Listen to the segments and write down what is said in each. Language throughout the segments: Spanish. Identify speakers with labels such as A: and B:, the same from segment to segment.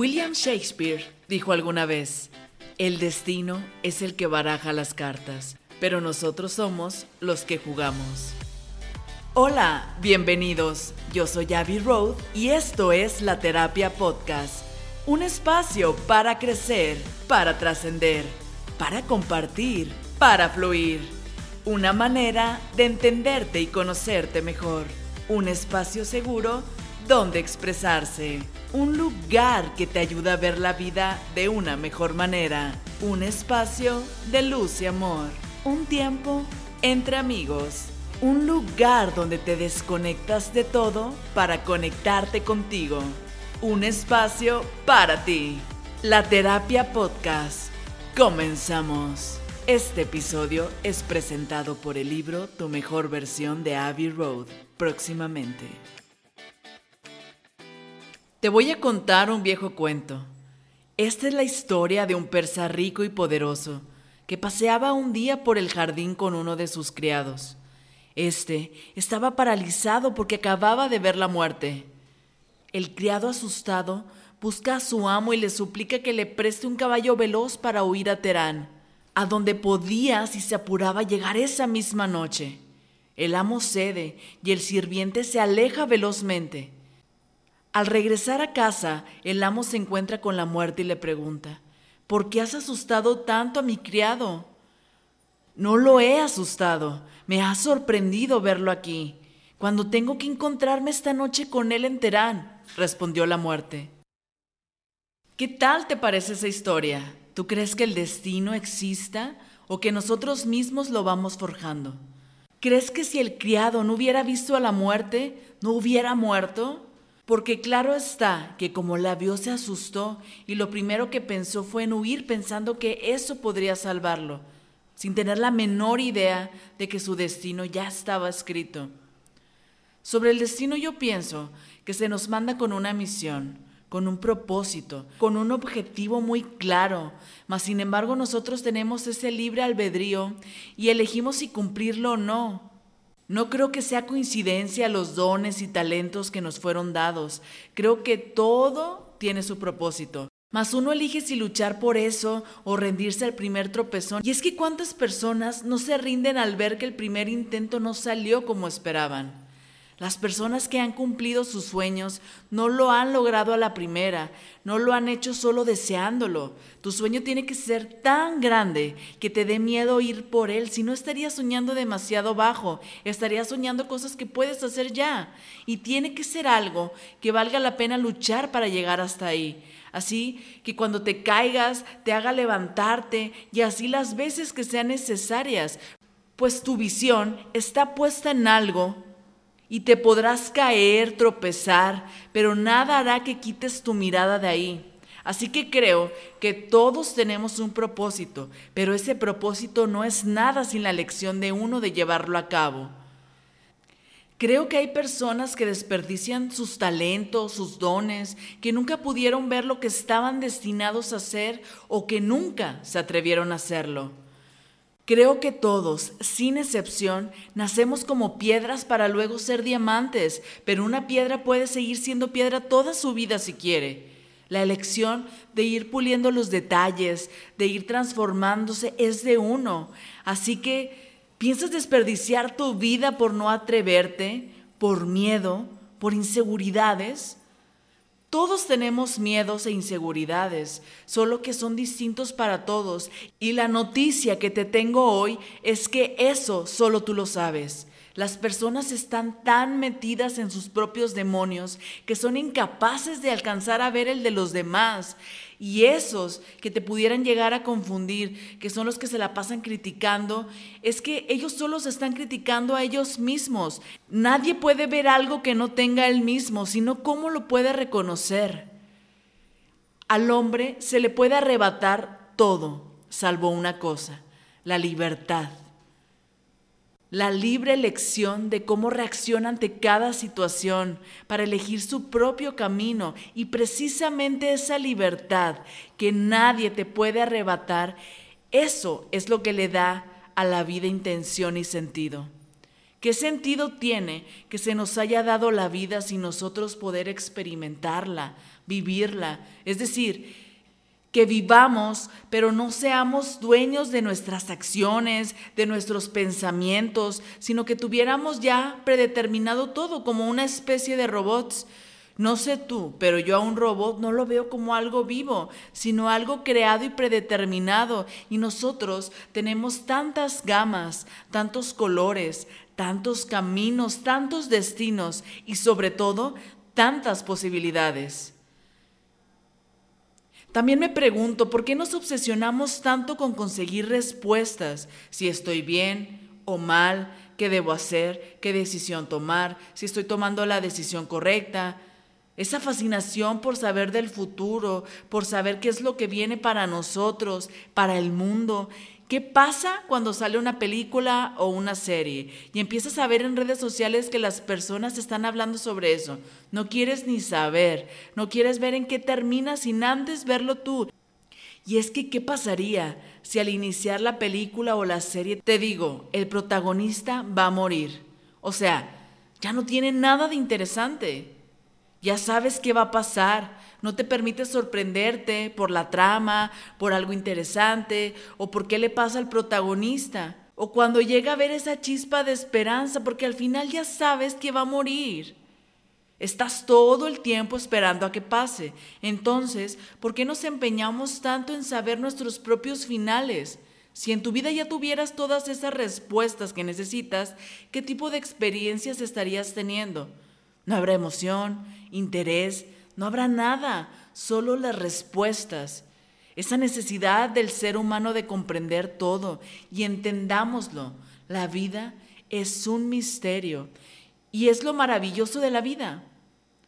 A: William Shakespeare dijo alguna vez, el destino es el que baraja las cartas, pero nosotros somos los que jugamos. Hola, bienvenidos. Yo soy Abby Road y esto es La Terapia Podcast, un espacio para crecer, para trascender, para compartir, para fluir. Una manera de entenderte y conocerte mejor. Un espacio seguro donde expresarse. Un lugar que te ayuda a ver la vida de una mejor manera. Un espacio de luz y amor. Un tiempo entre amigos. Un lugar donde te desconectas de todo para conectarte contigo. Un espacio para ti. La Terapia Podcast. Comenzamos. Este episodio es presentado por el libro Tu mejor versión de Abbey Road, próximamente. Te voy a contar un viejo cuento. Esta es la historia de un persa rico y poderoso que paseaba un día por el jardín con uno de sus criados. Este estaba paralizado porque acababa de ver la muerte. El criado asustado busca a su amo y le suplica que le preste un caballo veloz para huir a Terán, a donde podía, si se apuraba, llegar esa misma noche. El amo cede y el sirviente se aleja velozmente. Al regresar a casa, el amo se encuentra con la muerte y le pregunta, ¿por qué has asustado tanto a mi criado? No lo he asustado, me ha sorprendido verlo aquí, cuando tengo que encontrarme esta noche con él en Terán, respondió la muerte. ¿Qué tal te parece esa historia? ¿Tú crees que el destino exista o que nosotros mismos lo vamos forjando? ¿Crees que si el criado no hubiera visto a la muerte, no hubiera muerto? Porque claro está que como la vio se asustó y lo primero que pensó fue en huir pensando que eso podría salvarlo, sin tener la menor idea de que su destino ya estaba escrito. Sobre el destino yo pienso que se nos manda con una misión, con un propósito, con un objetivo muy claro, mas sin embargo nosotros tenemos ese libre albedrío y elegimos si cumplirlo o no. No creo que sea coincidencia los dones y talentos que nos fueron dados. Creo que todo tiene su propósito. Mas uno elige si luchar por eso o rendirse al primer tropezón. Y es que cuántas personas no se rinden al ver que el primer intento no salió como esperaban. Las personas que han cumplido sus sueños no lo han logrado a la primera, no lo han hecho solo deseándolo. Tu sueño tiene que ser tan grande que te dé miedo ir por él, si no estarías soñando demasiado bajo, estarías soñando cosas que puedes hacer ya. Y tiene que ser algo que valga la pena luchar para llegar hasta ahí. Así que cuando te caigas, te haga levantarte y así las veces que sean necesarias, pues tu visión está puesta en algo y te podrás caer, tropezar, pero nada hará que quites tu mirada de ahí. Así que creo que todos tenemos un propósito, pero ese propósito no es nada sin la elección de uno de llevarlo a cabo. Creo que hay personas que desperdician sus talentos, sus dones, que nunca pudieron ver lo que estaban destinados a hacer o que nunca se atrevieron a hacerlo. Creo que todos, sin excepción, nacemos como piedras para luego ser diamantes, pero una piedra puede seguir siendo piedra toda su vida si quiere. La elección de ir puliendo los detalles, de ir transformándose, es de uno. Así que, ¿piensas desperdiciar tu vida por no atreverte, por miedo, por inseguridades? Todos tenemos miedos e inseguridades, solo que son distintos para todos. Y la noticia que te tengo hoy es que eso solo tú lo sabes. Las personas están tan metidas en sus propios demonios que son incapaces de alcanzar a ver el de los demás. Y esos que te pudieran llegar a confundir, que son los que se la pasan criticando, es que ellos solo se están criticando a ellos mismos. Nadie puede ver algo que no tenga él mismo, sino cómo lo puede reconocer. Al hombre se le puede arrebatar todo, salvo una cosa, la libertad la libre elección de cómo reacciona ante cada situación para elegir su propio camino y precisamente esa libertad que nadie te puede arrebatar, eso es lo que le da a la vida intención y sentido. ¿Qué sentido tiene que se nos haya dado la vida sin nosotros poder experimentarla, vivirla? Es decir, que vivamos, pero no seamos dueños de nuestras acciones, de nuestros pensamientos, sino que tuviéramos ya predeterminado todo como una especie de robots. No sé tú, pero yo a un robot no lo veo como algo vivo, sino algo creado y predeterminado. Y nosotros tenemos tantas gamas, tantos colores, tantos caminos, tantos destinos y sobre todo tantas posibilidades. También me pregunto, ¿por qué nos obsesionamos tanto con conseguir respuestas? Si estoy bien o mal, qué debo hacer, qué decisión tomar, si estoy tomando la decisión correcta. Esa fascinación por saber del futuro, por saber qué es lo que viene para nosotros, para el mundo, ¿Qué pasa cuando sale una película o una serie y empiezas a ver en redes sociales que las personas están hablando sobre eso? No quieres ni saber, no quieres ver en qué termina sin antes verlo tú. Y es que, ¿qué pasaría si al iniciar la película o la serie te digo, el protagonista va a morir? O sea, ya no tiene nada de interesante. Ya sabes qué va a pasar, no te permite sorprenderte por la trama, por algo interesante o por qué le pasa al protagonista. O cuando llega a ver esa chispa de esperanza, porque al final ya sabes que va a morir. Estás todo el tiempo esperando a que pase. Entonces, ¿por qué nos empeñamos tanto en saber nuestros propios finales? Si en tu vida ya tuvieras todas esas respuestas que necesitas, ¿qué tipo de experiencias estarías teniendo? No habrá emoción, interés, no habrá nada, solo las respuestas. Esa necesidad del ser humano de comprender todo y entendámoslo. La vida es un misterio y es lo maravilloso de la vida.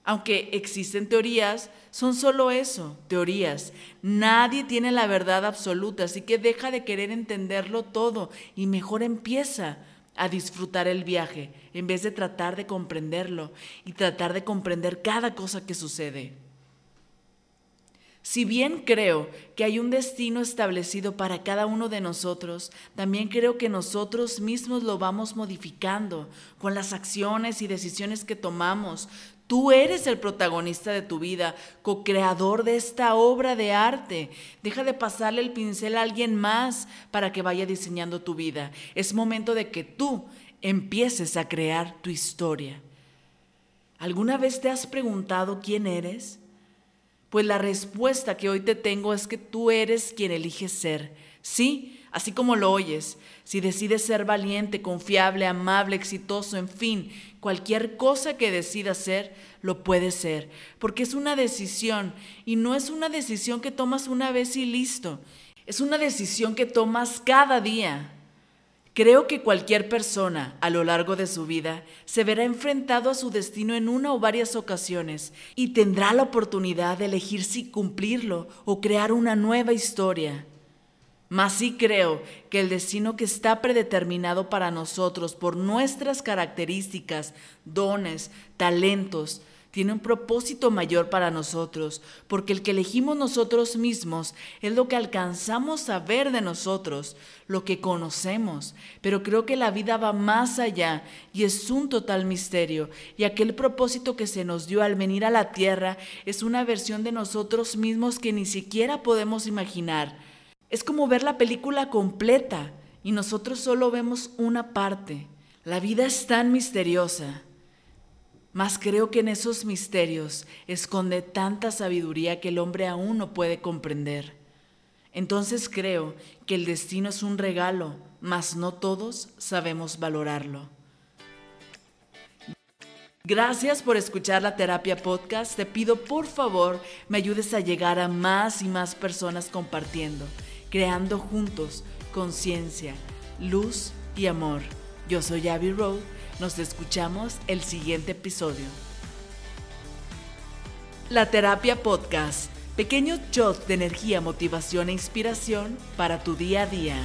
A: Aunque existen teorías, son solo eso, teorías. Nadie tiene la verdad absoluta, así que deja de querer entenderlo todo y mejor empieza a disfrutar el viaje en vez de tratar de comprenderlo y tratar de comprender cada cosa que sucede. Si bien creo que hay un destino establecido para cada uno de nosotros, también creo que nosotros mismos lo vamos modificando con las acciones y decisiones que tomamos. Tú eres el protagonista de tu vida, co-creador de esta obra de arte. Deja de pasarle el pincel a alguien más para que vaya diseñando tu vida. Es momento de que tú empieces a crear tu historia. ¿Alguna vez te has preguntado quién eres? Pues la respuesta que hoy te tengo es que tú eres quien eliges ser. Sí, así como lo oyes. Si decides ser valiente, confiable, amable, exitoso, en fin, cualquier cosa que decidas ser, lo puedes ser. Porque es una decisión y no es una decisión que tomas una vez y listo. Es una decisión que tomas cada día. Creo que cualquier persona a lo largo de su vida se verá enfrentado a su destino en una o varias ocasiones y tendrá la oportunidad de elegir si cumplirlo o crear una nueva historia. Mas sí creo que el destino que está predeterminado para nosotros por nuestras características, dones, talentos, tiene un propósito mayor para nosotros, porque el que elegimos nosotros mismos es lo que alcanzamos a ver de nosotros, lo que conocemos, pero creo que la vida va más allá y es un total misterio, y aquel propósito que se nos dio al venir a la tierra es una versión de nosotros mismos que ni siquiera podemos imaginar. Es como ver la película completa y nosotros solo vemos una parte. La vida es tan misteriosa mas creo que en esos misterios esconde tanta sabiduría que el hombre aún no puede comprender. Entonces creo que el destino es un regalo, mas no todos sabemos valorarlo. Gracias por escuchar la terapia podcast. Te pido por favor me ayudes a llegar a más y más personas compartiendo, creando juntos conciencia, luz y amor. Yo soy Abby Road nos escuchamos el siguiente episodio. La Terapia Podcast. Pequeño shot de energía, motivación e inspiración para tu día a día.